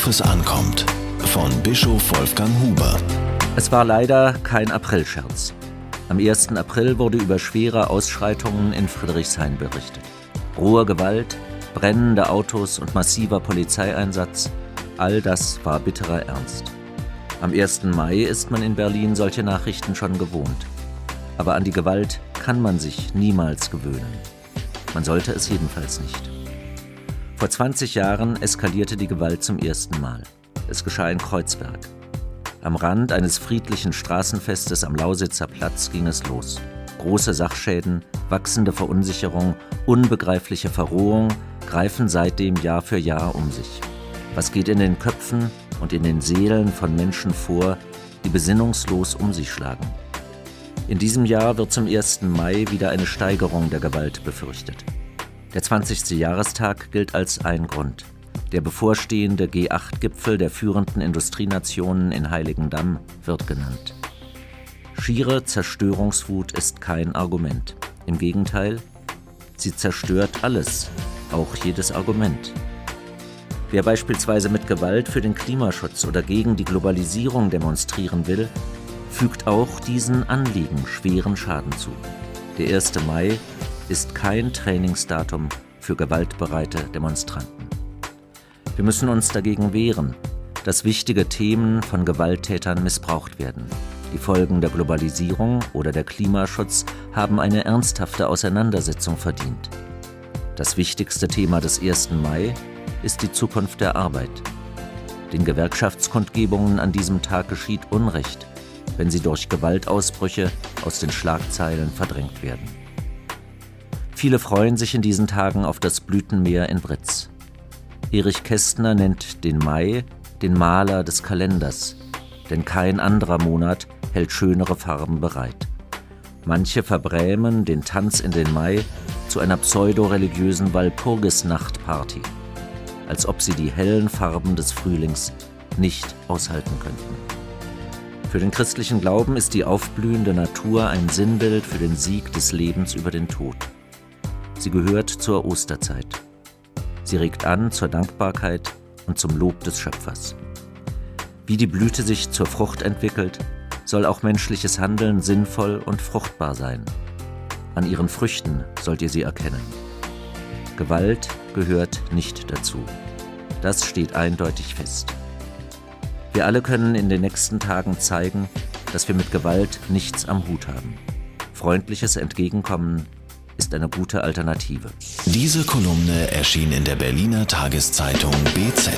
Worauf es ankommt. Von Bischof Wolfgang Huber. Es war leider kein Aprilscherz. Am 1. April wurde über schwere Ausschreitungen in Friedrichshain berichtet. Rohe Gewalt, brennende Autos und massiver Polizeieinsatz, all das war bitterer Ernst. Am 1. Mai ist man in Berlin solche Nachrichten schon gewohnt. Aber an die Gewalt kann man sich niemals gewöhnen. Man sollte es jedenfalls nicht. Vor 20 Jahren eskalierte die Gewalt zum ersten Mal. Es geschah in Kreuzberg. Am Rand eines friedlichen Straßenfestes am Lausitzer Platz ging es los. Große Sachschäden, wachsende Verunsicherung, unbegreifliche Verrohung greifen seitdem Jahr für Jahr um sich. Was geht in den Köpfen und in den Seelen von Menschen vor, die besinnungslos um sich schlagen? In diesem Jahr wird zum 1. Mai wieder eine Steigerung der Gewalt befürchtet. Der 20. Jahrestag gilt als ein Grund. Der bevorstehende G8-Gipfel der führenden Industrienationen in Heiligendamm wird genannt. Schiere Zerstörungswut ist kein Argument. Im Gegenteil, sie zerstört alles, auch jedes Argument. Wer beispielsweise mit Gewalt für den Klimaschutz oder gegen die Globalisierung demonstrieren will, fügt auch diesen Anliegen schweren Schaden zu. Der 1. Mai ist kein Trainingsdatum für gewaltbereite Demonstranten. Wir müssen uns dagegen wehren, dass wichtige Themen von Gewalttätern missbraucht werden. Die Folgen der Globalisierung oder der Klimaschutz haben eine ernsthafte Auseinandersetzung verdient. Das wichtigste Thema des 1. Mai ist die Zukunft der Arbeit. Den Gewerkschaftskundgebungen an diesem Tag geschieht Unrecht, wenn sie durch Gewaltausbrüche aus den Schlagzeilen verdrängt werden. Viele freuen sich in diesen Tagen auf das Blütenmeer in Britz. Erich Kästner nennt den Mai den Maler des Kalenders, denn kein anderer Monat hält schönere Farben bereit. Manche verbrämen den Tanz in den Mai zu einer pseudoreligiösen Walpurgisnachtparty als ob sie die hellen Farben des Frühlings nicht aushalten könnten. Für den christlichen Glauben ist die aufblühende Natur ein Sinnbild für den Sieg des Lebens über den Tod. Sie gehört zur Osterzeit. Sie regt an zur Dankbarkeit und zum Lob des Schöpfers. Wie die Blüte sich zur Frucht entwickelt, soll auch menschliches Handeln sinnvoll und fruchtbar sein. An ihren Früchten sollt ihr sie erkennen. Gewalt gehört nicht dazu. Das steht eindeutig fest. Wir alle können in den nächsten Tagen zeigen, dass wir mit Gewalt nichts am Hut haben. Freundliches Entgegenkommen ist eine gute Alternative. Diese Kolumne erschien in der Berliner Tageszeitung BZ.